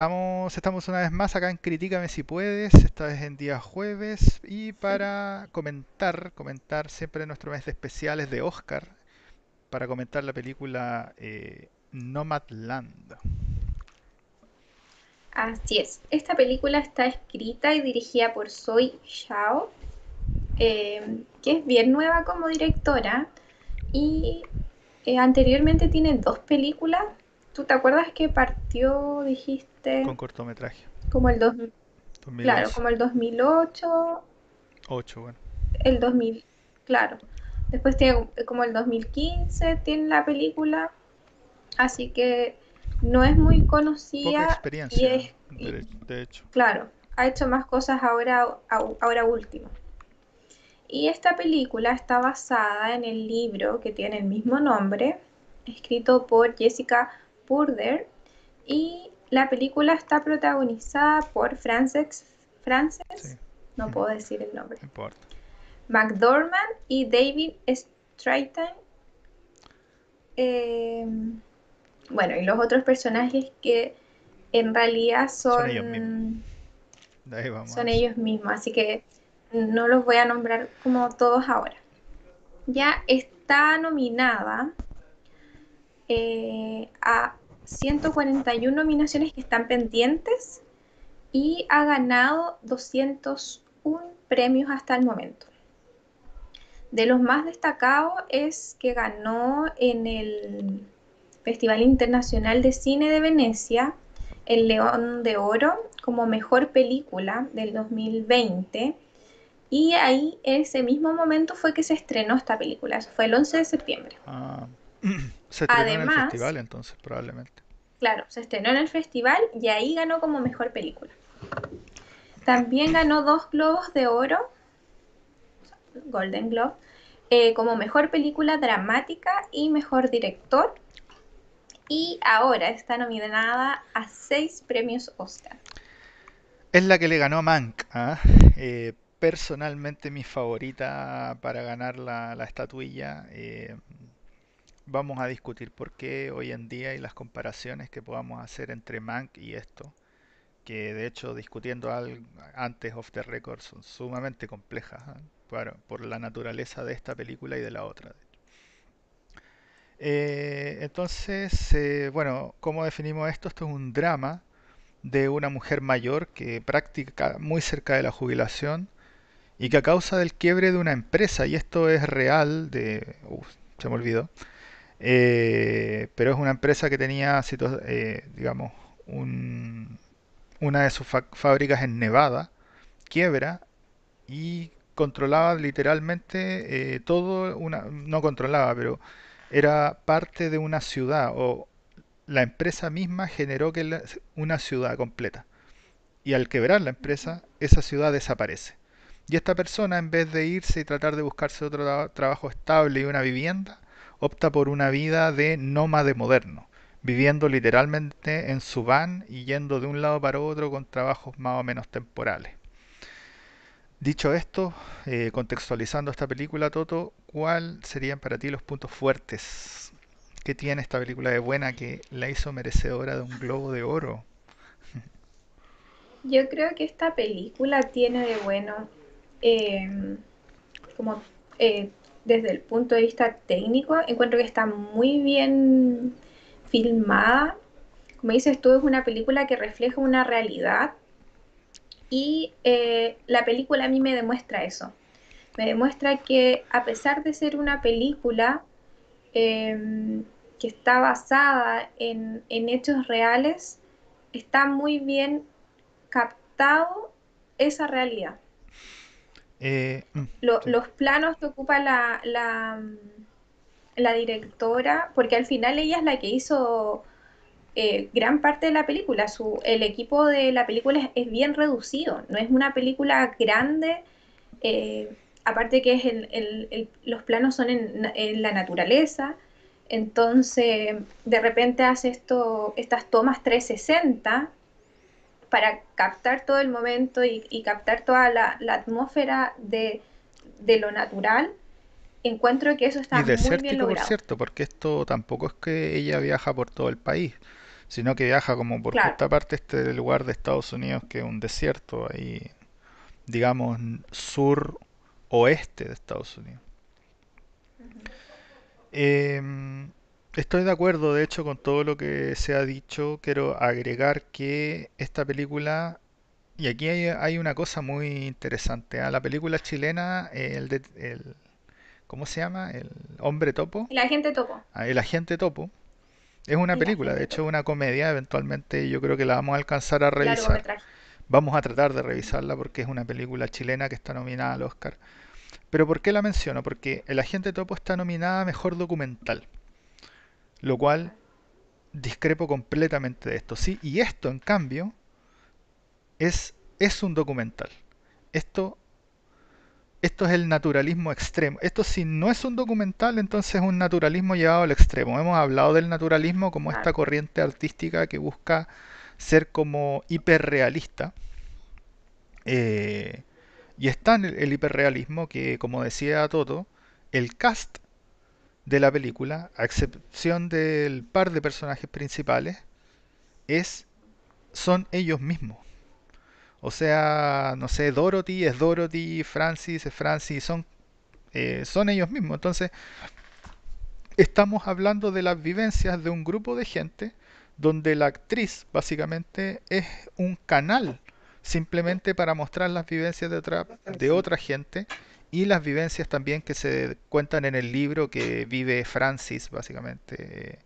Estamos, estamos una vez más acá en Critícame si puedes, esta vez en día jueves, y para comentar, comentar siempre nuestro mes de especiales de Oscar, para comentar la película eh, Nomadland. Así es, esta película está escrita y dirigida por Zoe Shao, eh, que es bien nueva como directora, y eh, anteriormente tiene dos películas. ¿Tú te acuerdas que partió, dijiste? Con cortometraje. Como el 2000. Claro, como el 2008. 8, bueno. El 2000, claro. Después tiene como el 2015, tiene la película. Así que no es muy conocida. Poca experiencia, y es, de, hecho. Claro, ha hecho más cosas ahora, ahora último. Y esta película está basada en el libro que tiene el mismo nombre, escrito por Jessica Purder. Y la película está protagonizada por Frances, Frances no puedo decir el nombre, McDormand y David Stratton. Em, bueno, y los otros personajes que en realidad son, son, ellos, mismos. son ellos mismos, así que no los voy a nombrar como todos ahora. Ya está nominada eh, a 141 nominaciones que están pendientes y ha ganado 201 premios hasta el momento. De los más destacados es que ganó en el Festival Internacional de Cine de Venecia el León de Oro como mejor película del 2020 y ahí ese mismo momento fue que se estrenó esta película, eso fue el 11 de septiembre. Ah. Se estrenó Además, en el festival entonces, probablemente. Claro, se estrenó en el festival y ahí ganó como mejor película. También ganó dos globos de oro, Golden Globe, eh, como mejor película dramática y mejor director. Y ahora está nominada a seis premios Oscar. Es la que le ganó a Mank. ¿ah? Eh, personalmente mi favorita para ganar la, estatuilla. Vamos a discutir por qué hoy en día y las comparaciones que podamos hacer entre Mank y esto, que de hecho discutiendo antes of the record son sumamente complejas ¿eh? por, la naturaleza de esta película y de la otra. Eh, entonces, eh, bueno, ¿cómo definimos esto? Esto es un drama de una mujer mayor que practica muy cerca de la jubilación y que a causa del quiebre de una empresa, y esto es real, de... se me olvidó, eh, pero es una empresa que tenía, eh, digamos, una de sus fábricas en Nevada, quiebra y controlaba literalmente eh, todo, una, no controlaba, pero era parte de una ciudad o la empresa misma generó que una ciudad completa. Y al quebrar la empresa, esa ciudad desaparece. Y esta persona, en vez de irse y tratar de buscarse otro trabajo estable y una vivienda, opta por una vida de nómade moderno, viviendo literalmente en su van y yendo de un lado para otro con trabajos más o menos temporales. Dicho esto, eh, contextualizando esta película, Toto, ¿cuáles serían para ti los puntos fuertes que tiene esta película de buena que la hizo merecedora de un globo de oro? Yo creo que esta película tiene de bueno eh, como eh, desde el punto de vista técnico, encuentro que está muy bien filmada. Como dices tú, es una película que refleja una realidad y eh, la película a mí me demuestra eso. Me demuestra que a pesar de ser una película em, que está basada en, en hechos reales, está muy bien captado esa realidad. Eh, mm, los planos que ocupa la, la, la, directora, porque al final ella es la que hizo eh, gran parte de la película. Su, el equipo de la película es, bien reducido, no es una película grande. Eh, aparte que es el, los planos son en, en, la naturaleza, entonces de repente hace esto, estas tomas 360 para captar todo el momento y, captar toda la, atmósfera de, lo natural, encuentro que eso está muy bien logrado. por cierto, porque esto tampoco es que ella viaja por todo el país, sino que viaja como por claro. justa parte este lugar de Estados Unidos que es un desierto ahí, digamos, sur oeste de Estados Unidos. Em, estoy de acuerdo, de hecho, con todo lo que se ha dicho. Quiero agregar que esta película, y aquí hay, hay una cosa muy interesante, ¿ah? La película chilena, el, de- el- ¿cómo se llama? El hombre topo, El agente topo. ah, el agente topo, es una El película, de agente hecho, topo. una comedia. Eventualmente yo creo que la vamos a alcanzar a revisar. Largometraje. Vamos a tratar de revisarla porque es una película chilena que está nominada al Oscar. Pero ¿por qué la menciono? Porque El Agente Topo está nominada a Mejor Documental, lo cual discrepo completamente de esto. Sí, y esto en cambio es, es un documental. Esto, esto es el naturalismo extremo. Esto si no es un documental, entonces es un naturalismo llevado al extremo. Hemos hablado del naturalismo como esta corriente artística que busca ser como hiperrealista. Eh, y está en el, el hiperrealismo que, como decía Toto, el cast de la película, a excepción del par de personajes principales, es, son ellos mismos. O sea, no sé, Dorothy es Dorothy, Francis es Francis, son, eh, son ellos mismos. Entonces, estamos hablando de las vivencias de un grupo de gente donde la actriz básicamente es un canal simplemente para mostrar las vivencias de de otra gente y las vivencias también que se cuentan en el libro que vive Francis básicamente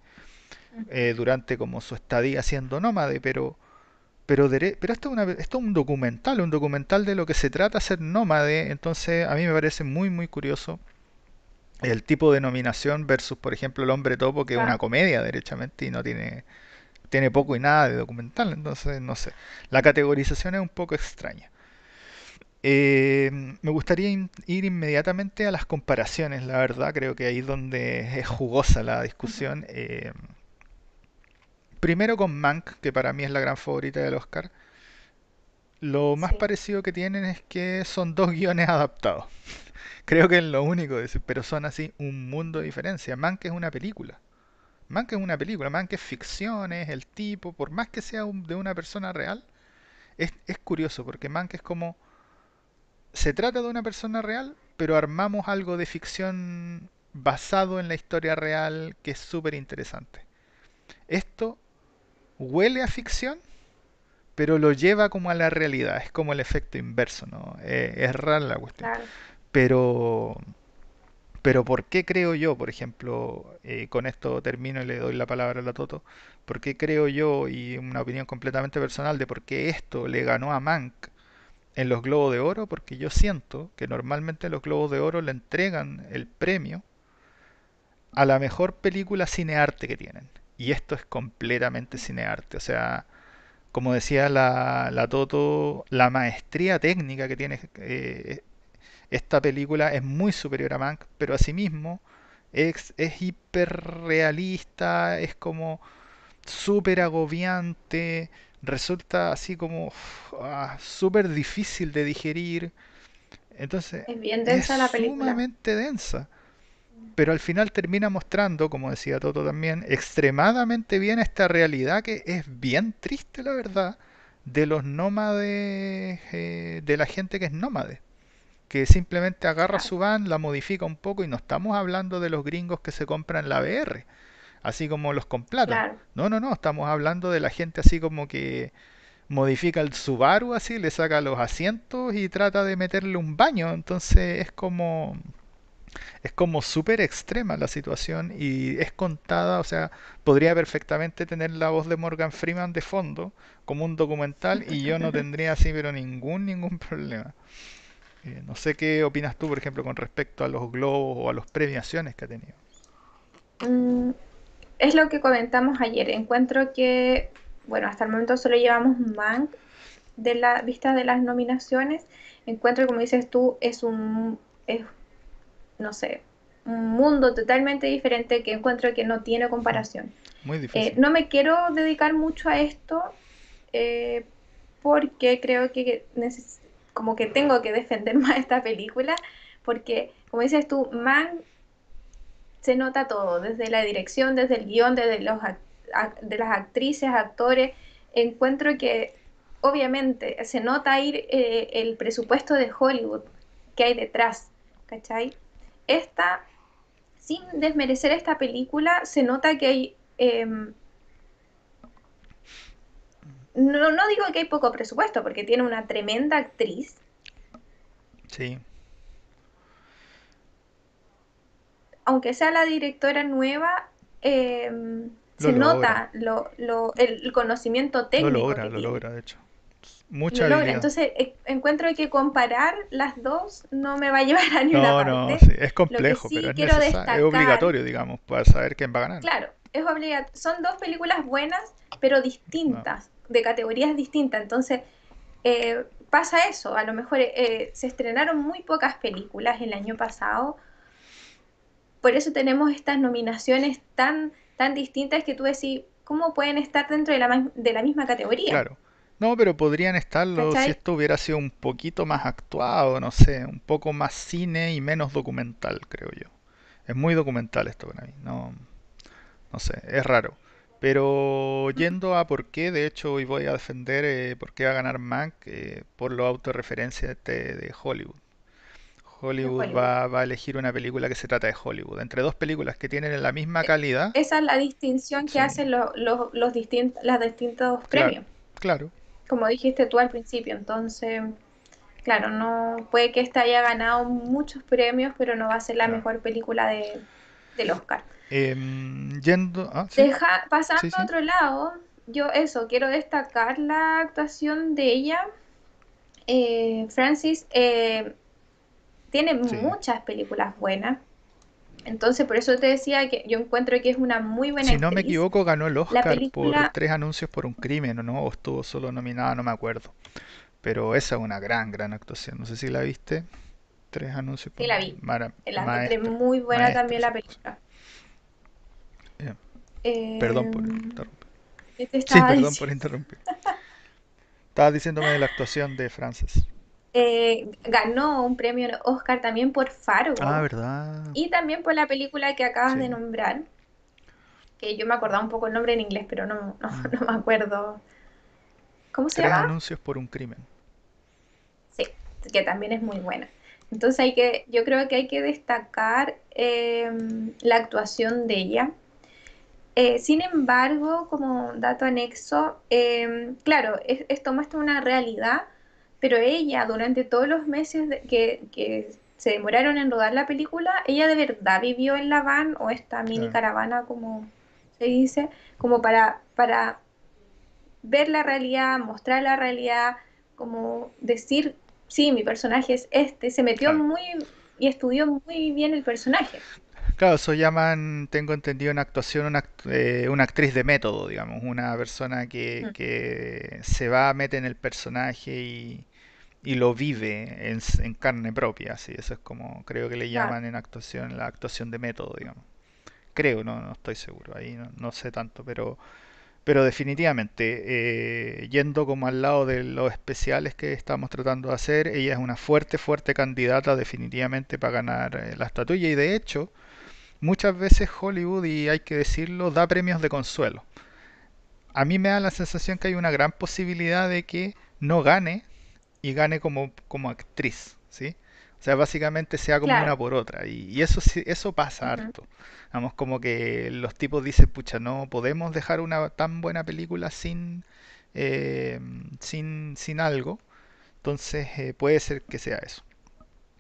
eh, durante como su estadía siendo nómade, pero pero, pero esto, es una, esto es un documental, un documental de lo que se trata ser nómade, entonces a mí me parece muy muy curioso el tipo de nominación versus, por ejemplo, El Hombre Topo, que es una comedia derechamente y no tiene, tiene poco y nada de documental, entonces no sé. La categorización es un poco extraña. Eh, me gustaría in- ir inmediatamente a las comparaciones, la verdad, creo que ahí es donde es jugosa la discusión. Eh, primero con Mank, que para mí es la gran favorita del Oscar. Lo más Sí. parecido que tienen es que son dos guiones adaptados. Creo que es lo único, pero son así un mundo de diferencia. Mank es una película. Mank es una película, Mank es ficción, es el tipo, por más que sea un- de una persona real, es, es curioso porque Mank es como, se trata de una persona real, pero armamos algo de ficción basado en la historia real que es súper interesante. Esto huele a ficción, pero lo lleva como a la realidad, es como el efecto inverso, ¿no? Eh, es rara la cuestión. Claro. Pero Pero ¿por qué creo yo, por ejemplo, eh, con esto termino y le doy la palabra a la Toto, por qué creo yo, y una opinión completamente personal, de por qué esto le ganó a Mank en los Globos de Oro? Porque yo siento que normalmente los Globos de Oro le entregan el premio a la mejor película cinearte que tienen. Y esto es completamente cinearte. O sea, como decía la, la Toto, la maestría técnica que tiene eh, esta película es muy superior a Mank, pero asimismo es, es hiperrealista, es como súper agobiante, resulta así como ah, súper difícil de digerir, entonces Es bien es densa la película. sumamente densa, pero al final termina mostrando, como decía Toto también, extremadamente bien esta realidad que es bien triste, la verdad, de los nómades, eh, de la gente que es nómade que simplemente agarra su van, la modifica un poco y no estamos hablando de los gringos que se compran la VR, así como los con plata. Claro. No, no, no, estamos hablando de la gente así como que modifica el Subaru así, le saca los asientos y trata de meterle un baño, entonces es como es como súper extrema la situación y es contada, o sea, podría perfectamente tener la voz de Morgan Freeman de fondo como un documental y yo no tendría así pero ningún ningún problema. Eh, no sé qué opinas tú, por ejemplo, con respecto a los globos o a las premiaciones que ha tenido. Mm, es lo que comentamos ayer. Encuentro que, bueno, hasta el momento solo llevamos Mank de la vista de las nominaciones. Encuentro, como dices tú, es un, es, no sé, un mundo totalmente diferente que encuentro que no tiene comparación. Muy Eh, difícil. no me quiero dedicar mucho a esto eh, porque creo que como que tengo que defender más esta película porque, como dices tú, Man se nota todo, desde la dirección, desde el guion, desde los, de las actrices, actores, encuentro que obviamente se nota ahí eh, el presupuesto de Hollywood que hay detrás, ¿cachai? Esta, sin desmerecer esta película, se nota que hay... Em, no, no digo que hay poco presupuesto, porque tiene una tremenda actriz. Sí. Aunque sea la directora nueva, em, se nota lo, lo, el conocimiento técnico. Lo logra, lo logra, de hecho. Mucha lo logra. Entonces, e, encuentro que comparar las dos no me va a llevar a ninguna parte. No, no, sí, es complejo, pero es, es obligatorio, digamos, para saber quién va a ganar. Claro, es obligatorio. Son dos películas buenas, pero distintas, de categorías distintas. Entonces, eh, pasa eso. A lo mejor eh, se estrenaron muy pocas películas el año pasado. Por eso tenemos estas nominaciones tan tan distintas que tú decís, ¿cómo pueden estar dentro de la, de la misma categoría? Claro. No, pero podrían estarlo si esto hubiera sido un poquito más actuado, no sé, un poco más cine y menos documental, creo yo. Es muy documental esto para mí, no, no sé, es raro. Pero yendo a por qué, de hecho hoy voy a defender eh, por qué va a ganar Mank eh, por lo autorreferencia de, de Hollywood. Hollywood, Va, a elegir una película que se trata de Hollywood. Entre dos películas que tienen la misma calidad. Esa es la distinción que hacen los, los, los distintos premios. Claro. Como dijiste tú al principio, entonces, claro, no puede que esta haya ganado muchos premios, pero no va a ser la mejor película de, del Oscar. Em, yendo. Ah, Deja, pasando a otro lado, yo eso, quiero destacar la actuación de ella. Eh, Francis, eh, tiene muchas películas buenas. Entonces, por eso te decía que yo encuentro que es una muy buena Si no me equivoco, ganó el Oscar por tres anuncios por un crimen, ¿o no? O estuvo solo nominada, no me acuerdo. Pero esa es una gran, gran actuación. No sé si la viste. Tres anuncios por Sí, la vi. la muy buena también la película. perdón por interrumpir. Sí, perdón por interrumpir. Estabas diciéndome de la actuación de Frances. Eh, ganó un premio Oscar también por Fargo. Ah, verdad. Y también por la película que acabas de nombrar. Que yo me acordaba un poco el nombre en inglés, pero no, no, mm. me acuerdo. ¿Cómo se llama? anuncios por un crimen. Sí, que también es muy buena. Entonces hay que, yo creo que hay que destacar em, la actuación de ella. Eh, sin embargo, como dato anexo, em, claro, esto muestra una realidad pero ella durante todos los meses que, se demoraron en rodar la película, ella de verdad vivió en la van o esta mini caravana, como se dice, como para, para ver la realidad, mostrar la realidad, como decir, sí, mi personaje es este, se metió muy y estudió muy bien el personaje. Claro, eso llaman, tengo entendido en actuación, una, eh, una actriz de método, digamos, una persona que, mm. que se va, mete en el personaje y, y lo vive en, carne propia, así, eso es como creo que le llaman en actuación la actuación de método, digamos. Creo, no, no estoy seguro, ahí no, sé tanto, pero pero definitivamente, eh, yendo como al lado de los especiales que estamos tratando de hacer, ella es una fuerte, fuerte candidata definitivamente para ganar eh, la estatuilla y de hecho, muchas veces Hollywood, y hay que decirlo, da premios de consuelo. A mí me da la sensación que hay una gran posibilidad de que no gane y gane como, como actriz, ¿sí? O sea, básicamente sea como una por otra. Y, eso eso pasa harto. Vamos, como que los tipos dicen, pucha, no podemos dejar una tan buena película sin, eh, sin, sin algo. Entonces eh, puede ser que sea eso.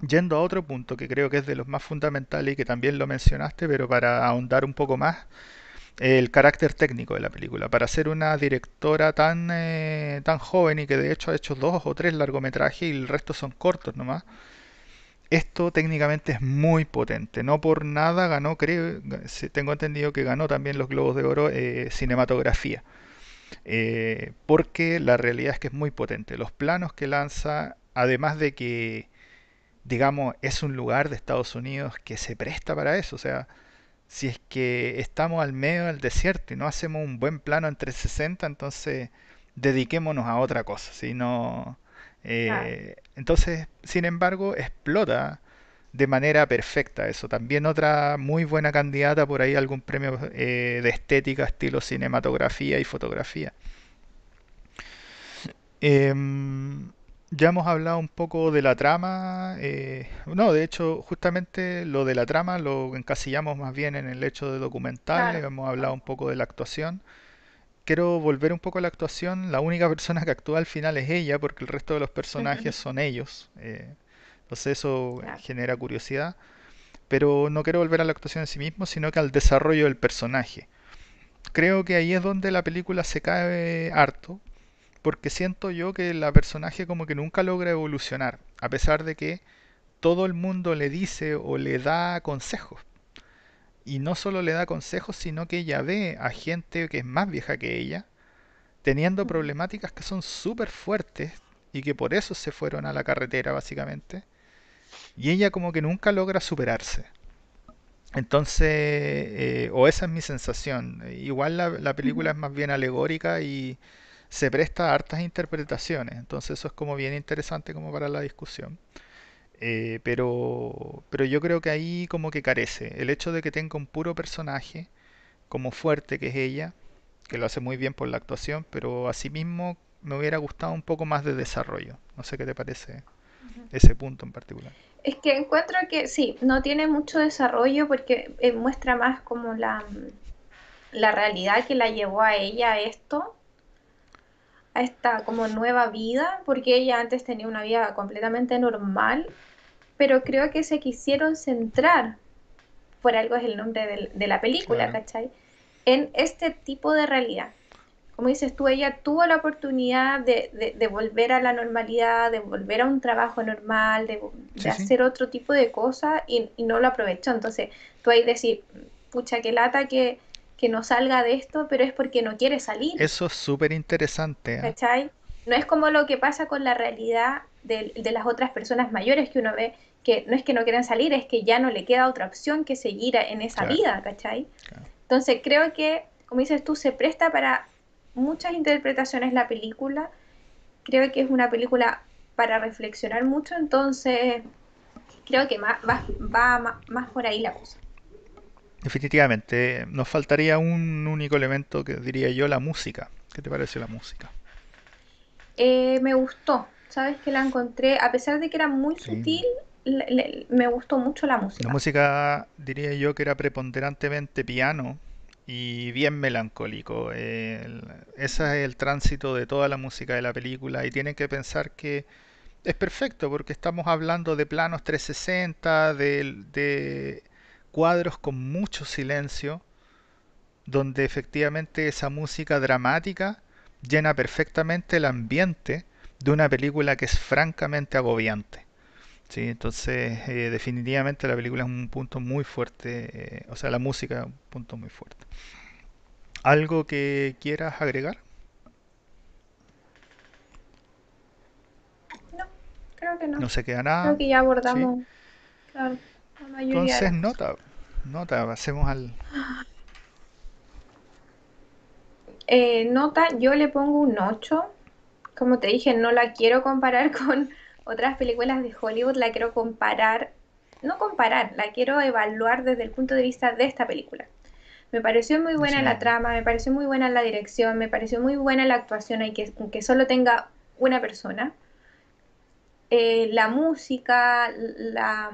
Yendo a otro punto que creo que es de los más fundamentales y que también lo mencionaste, pero para ahondar un poco más, el carácter técnico de la película. Para ser una directora tan, eh, tan joven y que de hecho ha hecho dos o tres largometrajes y el resto son cortos nomás, esto técnicamente es muy potente. No por nada ganó, creo, tengo entendido que ganó también los Globos de Oro eh, cinematografía. Eh, porque la realidad es que es muy potente. Los planos que lanza, además de que, digamos, es un lugar de Estados Unidos que se presta para eso. O sea, si es que estamos al medio del desierto y no hacemos un buen plano entre 60, entonces dediquémonos a otra cosa. Si no, eh, Entonces, sin embargo, explota de manera perfecta eso. También otra muy buena candidata por ahí algún premio eh, de estética, estilo cinematografía y fotografía. Em, ya hemos hablado un poco de la trama. eh, no, de hecho, justamente lo de la trama lo encasillamos más bien en el hecho de documental. Claro. Hemos hablado un poco de la actuación. Quiero volver un poco a la actuación. La única persona que actúa al final es ella, porque el resto de los personajes son ellos. eh, entonces eso Claro. genera curiosidad. Pero no quiero volver a la actuación en sí mismo, sino que al desarrollo del personaje. Creo que ahí es donde la película se cae harto, porque siento yo que la personaje como que nunca logra evolucionar, a pesar de que todo el mundo le dice o le da consejos. Y no solo le da consejos, sino que ella ve a gente que es más vieja que ella, teniendo problemáticas que son súper fuertes y que por eso se fueron a la carretera básicamente. Y ella como que nunca logra superarse. Entonces, eh, o esa es mi sensación. Igual la, la película es más bien alegórica y se presta a hartas interpretaciones. Entonces eso es como bien interesante como para la discusión. Eh, pero, pero yo creo que ahí como que carece. El hecho de que tenga un puro personaje como fuerte que es ella, que lo hace muy bien por la actuación, pero asimismo me hubiera gustado un poco más de desarrollo. No sé qué te parece ese punto en particular. Es que encuentro que sí, no tiene mucho desarrollo porque eh, muestra más como la, la realidad que la llevó a ella a esto, a esta como nueva vida, porque ella antes tenía una vida completamente normal, pero creo que se quisieron centrar, por algo es el nombre del- de la película, Claro, ¿cachai? En este tipo de realidad. Como dices tú, ella tuvo la oportunidad de, de- de volver a la normalidad, de volver a un trabajo normal, de, de sí, sí. hacer otro tipo de cosas y, y no lo aprovechó. Entonces, tú ahí decís, pucha, qué lata que, que no salga de esto, pero es porque no quiere salir. Eso es súper interesante. ¿cachai? No es como lo que pasa con la realidad de, de las otras personas mayores que uno ve que no es que no quieran salir, es que ya no le queda otra opción que seguir en esa Claro, vida, ¿cachai? claro. Entonces creo que, como dices tú, se presta para muchas interpretaciones la película. Creo que es una película para reflexionar mucho, entonces creo que más, va, más por ahí la cosa. Definitivamente, nos faltaría un único elemento que diría yo, la música. ¿Qué te parece la música? Eh, me gustó, ¿sabes? Que la encontré, a pesar de que era muy Sí. sutil, le- le- me gustó mucho la La música. música diría yo que era preponderantemente piano y bien melancólico. El- ese es el tránsito de toda la música de la película y tienen que pensar que es perfecto porque estamos hablando de planos 360, de, de cuadros con mucho silencio, donde efectivamente esa música dramática llena perfectamente el ambiente de una película que es francamente agobiante. Sí, entonces eh, definitivamente la película es un punto muy fuerte, eh, o sea, la música es un punto muy fuerte. ¿Algo que quieras agregar? No, creo que no. No se queda Creo nada, que ya ¿sí? abordamos, claro, la mayoría de Entonces nota, nota, pasemos al... Eh, nota, yo le pongo un 8. Como te dije, no la quiero comparar con otras películas de Hollywood, la quiero comparar, no comparar, la quiero evaluar desde el punto de vista de esta película. Me pareció muy buena la trama, me pareció muy buena la dirección, me pareció muy buena la actuación, aunque, aunque solo tenga una persona. Eh, la música, la,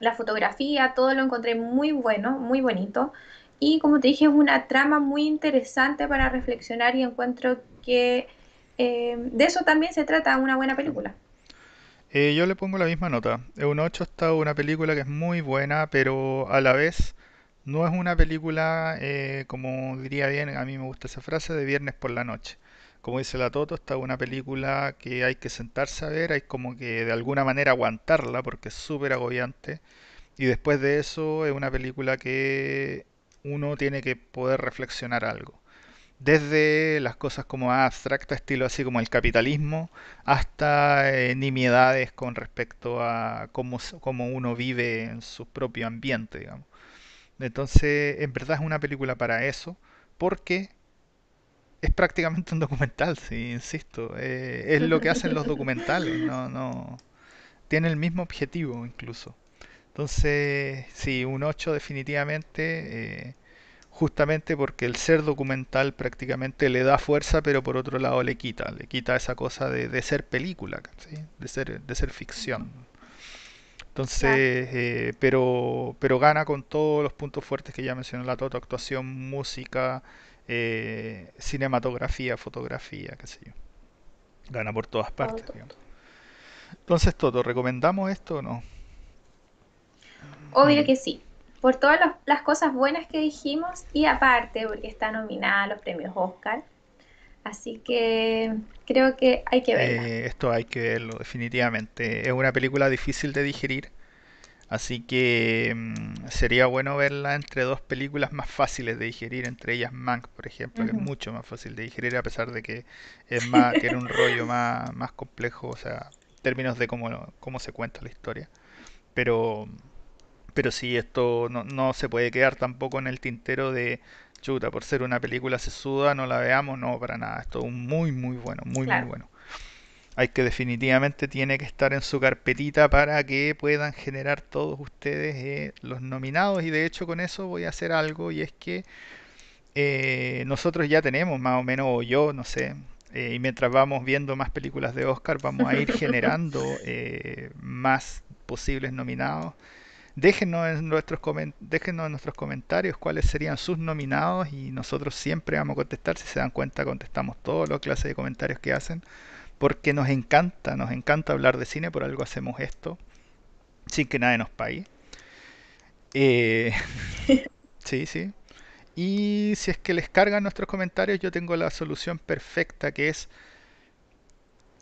la fotografía, todo lo encontré muy bueno, muy bonito. Y como te dije, es una trama muy interesante para reflexionar y encuentro que eh, de eso también se trata una buena película. Eh, yo le pongo la misma nota. Un 8 está una película que es muy buena, pero a la vez no es una película, eh, como diría bien, a mí me gusta esa frase, de viernes por la noche. Como dice la Toto, está una película que hay que sentarse a ver, hay como que de alguna manera aguantarla porque es súper agobiante. Y después de eso es una película que uno tiene que poder reflexionar algo. Desde las cosas como abstractas, estilo así como el capitalismo, hasta eh, nimiedades con respecto a cómo, cómo uno vive en su propio ambiente, digamos. Entonces, en verdad es una película para eso, porque es prácticamente un documental, sí, insisto. eh, es lo que hacen los documentales, no, no, tiene el mismo objetivo incluso. Entonces, sí, un 8 definitivamente, eh, justamente porque el ser documental prácticamente le da fuerza, pero por otro lado le quita, le quita esa cosa de, de ser película, ¿sí? de ser, de ser ficción. Entonces, eh, pero, pero gana con todos los puntos fuertes que ya mencionó la Toto, actuación, música, eh, cinematografía, fotografía, qué sé yo. Gana por todas partes, digamos. Entonces, Toto, ¿recomendamos esto o no? Obvio que sí. Por todas los- las cosas buenas que dijimos y aparte porque está nominada a los premios Oscar. Así que creo que hay que verla. Eh, esto hay que verlo, definitivamente. Es una película difícil de digerir, así que mm, sería bueno verla entre dos películas más fáciles de digerir, entre ellas Mank, por ejemplo, que es mucho más fácil de digerir a pesar de que es más, tiene un rollo más, más complejo, o sea, en términos de cómo, cómo se cuenta la historia. Pero, pero sí, esto no, no se puede quedar tampoco en el tintero de chuta, por ser una película sesuda, no la veamos, no, para nada. Esto es muy, muy bueno, muy, muy bueno. Hay que definitivamente tiene que estar en su carpetita para que puedan generar todos ustedes eh, los nominados y de hecho con eso voy a hacer algo y es que eh, nosotros ya tenemos más o menos, o yo, no sé, eh, y mientras vamos viendo más películas de Oscar vamos a ir generando eh, más posibles nominados. Déjenos en, nuestros déjenos en nuestros comentarios cuáles serían sus nominados y nosotros siempre vamos a contestar. Si se dan cuenta, contestamos todas las clases de comentarios que hacen porque nos encanta, nos encanta hablar de cine, por algo hacemos esto, sin que nadie nos pague. Eh, sí, sí. Y si es que les cargan nuestros comentarios, yo tengo la solución perfecta, que es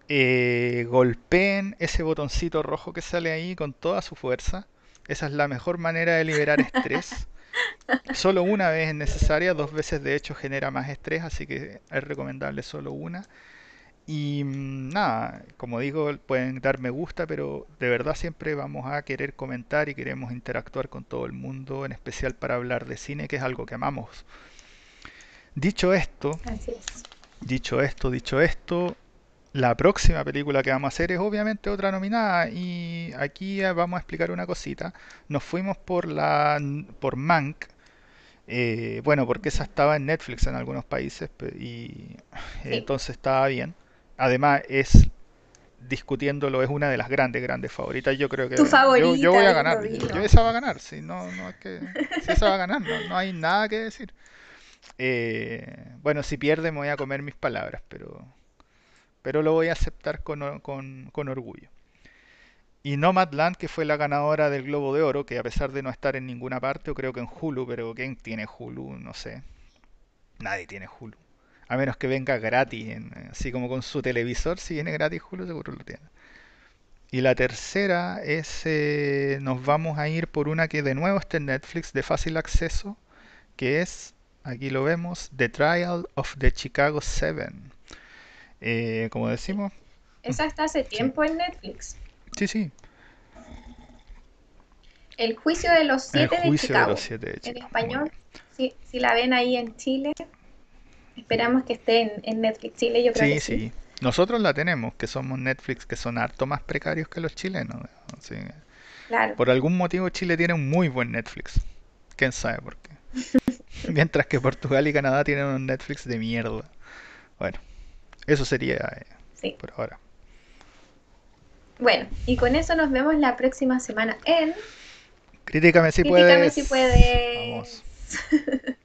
eh, golpeen ese botoncito rojo que sale ahí con toda su fuerza. Esa es la mejor manera de liberar estrés. Solo una vez es necesaria, dos veces de hecho genera más estrés, así que es recomendable solo una. Y mm, nada, como digo, pueden dar me gusta, pero de verdad siempre vamos a querer comentar y queremos interactuar con todo el mundo, en especial para hablar de cine, que es algo que amamos. Dicho esto, dicho esto, dicho esto, la próxima película que vamos a hacer es obviamente otra nominada y aquí eh, vamos a explicar una cosita. Nos fuimos por la por Mank, eh, bueno, porque esa estaba en Netflix en algunos países y Sí, entonces estaba bien. Además es discutiéndolo, es una de las grandes, grandes favoritas. Yo creo tu que yo, yo voy favorita, a ganar. Yo, esa va a ganar. Si no, no es que, si esa va a ganar, no, no hay nada que decir. Eh, bueno, si pierde me voy a comer mis palabras, pero, pero lo voy a aceptar con, con, con orgullo. Y Nomadland, que fue la ganadora del Globo de Oro, que a pesar de no estar en ninguna parte, o creo que en Hulu, pero ¿quién tiene Hulu? No sé. Nadie tiene Hulu. A menos que venga gratis, en- así como con su televisor, si viene gratis Hulu, seguro lo tiene. Y la tercera es, eh, nos vamos a ir por una que de nuevo está en Netflix, de fácil acceso, que es, aquí lo vemos, The Trial of the Chicago Seven. Eh, como decimos, Esa está hace sí, tiempo en Netflix. sí, sí, El juicio de los el siete de juicio de los Chicago. siete de En Chicago. Español, si la ven ahí en Chile, esperamos que esté en, en Netflix Chile, yo creo que Sí, sí. sí. Nosotros la tenemos, que somos Netflix, que son harto más precarios que los chilenos. ¿no? Sí. Claro. Por algún motivo Chile tiene un muy buen Netflix. ¿Quién sabe por qué? Mientras que Portugal y Canadá tienen un Netflix de mierda. Bueno, eso sería eh, Sí. por ahora. Bueno, y con eso nos vemos la próxima semana en Críticame si Críticame si puedes. Vamos. puedes.